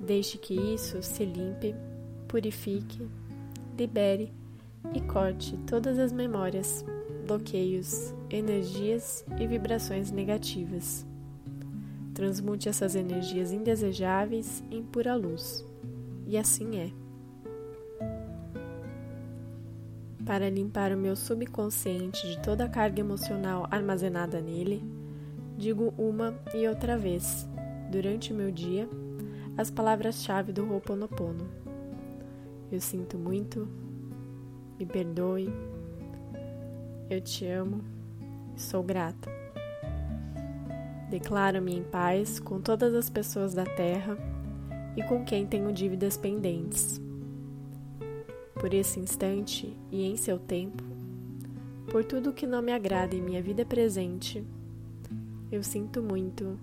Deixe que isso se limpe, purifique, libere e corte todas as memórias, bloqueios, energias e vibrações negativas. Transmute essas energias indesejáveis em pura luz. E assim é. Para limpar o meu subconsciente de toda a carga emocional armazenada nele, digo uma e outra vez, durante o meu dia, as palavras-chave do Ho'oponopono. Eu sinto muito, me perdoe, eu te amo, sou grata. Declaro-me em paz com todas as pessoas da terra e com quem tenho dívidas pendentes. Por esse instante e em seu tempo, por tudo que não me agrada em minha vida presente, eu sinto muito,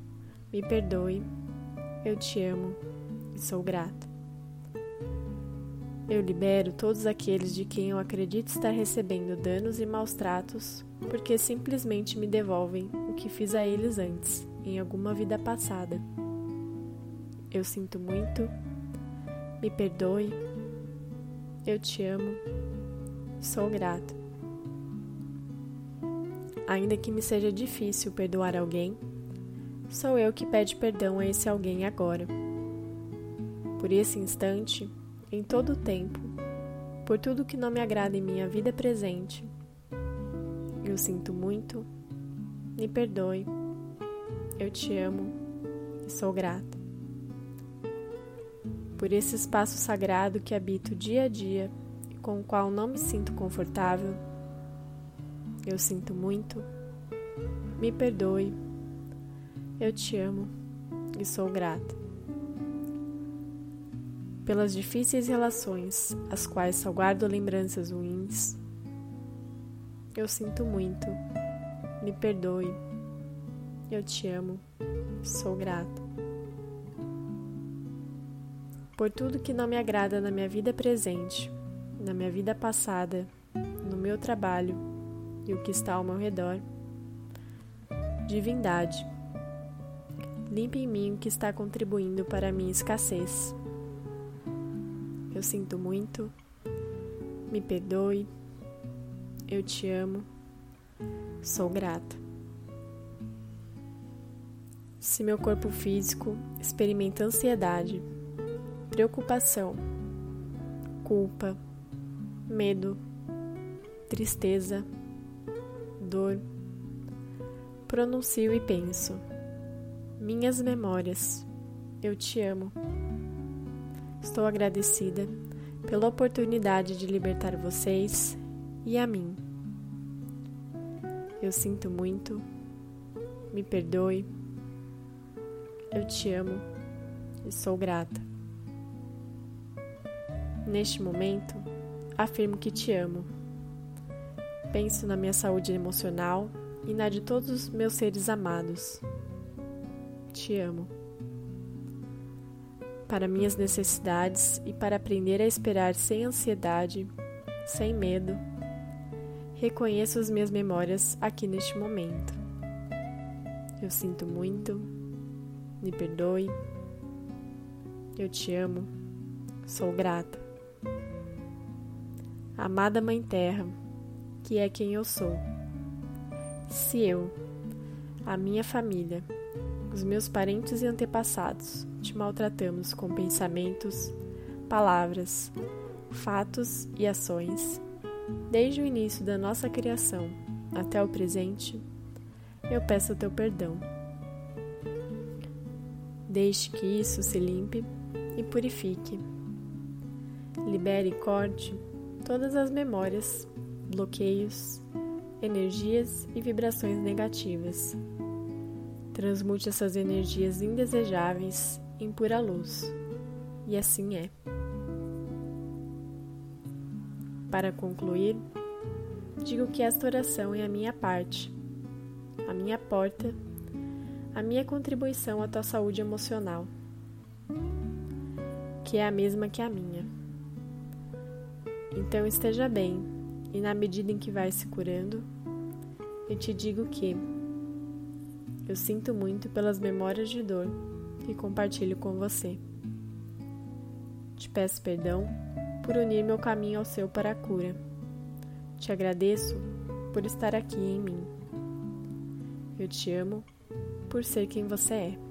me perdoe, eu te amo e sou grata. Eu libero todos aqueles de quem eu acredito estar recebendo danos e maus tratos porque simplesmente me devolvem o que fiz a eles antes, em alguma vida passada. Eu sinto muito, me perdoe, eu te amo, sou grato. Ainda que me seja difícil perdoar alguém, sou eu que pede perdão a esse alguém agora. Por esse instante, em todo o tempo, por tudo que não me agrada em minha vida presente. Eu sinto muito, me perdoe, eu te amo e sou grata. Por esse espaço sagrado que habito dia a dia e com o qual não me sinto confortável, eu sinto muito, me perdoe, eu te amo e sou grata pelas difíceis relações, as quais só guardo lembranças ruins. Eu sinto muito, me perdoe, eu te amo, sou grato. Por tudo que não me agrada na minha vida presente, na minha vida passada, no meu trabalho e o que está ao meu redor. Divindade, limpe em mim o que está contribuindo para a minha escassez. Eu sinto muito. Me perdoe. Eu te amo. Sou grata. Se meu corpo físico experimenta ansiedade, preocupação, culpa, medo, tristeza, dor, pronuncio e penso: Minhas memórias, eu te amo. Estou agradecida pela oportunidade de libertar vocês e a mim. Eu sinto muito, me perdoe, eu te amo e sou grata. Neste momento, afirmo que te amo. Penso na minha saúde emocional e na de todos os meus seres amados. Te amo para minhas necessidades e para aprender a esperar sem ansiedade, sem medo. Reconheço as minhas memórias aqui neste momento. Eu sinto muito, me perdoe, eu te amo, sou grata. Amada Mãe Terra, que é quem eu sou. Se eu, a minha família, os meus parentes e antepassados te maltratamos com pensamentos, palavras, fatos e ações, desde o início da nossa criação até o presente, eu peço o teu perdão. Deixe que isso se limpe e purifique. Libere e corte todas as memórias, bloqueios, energias e vibrações negativas Transmute essas energias indesejáveis em pura luz. e assim é. Para concluir, digo que esta oração é a minha parte, a minha porta, a minha contribuição à tua saúde emocional, que é a mesma que a minha. Então esteja bem, e na medida em que vai se curando, eu te digo que eu sinto muito pelas memórias de dor que compartilho com você. Te peço perdão por unir meu caminho ao seu para a cura. Te agradeço por estar aqui em mim. Eu te amo por ser quem você é.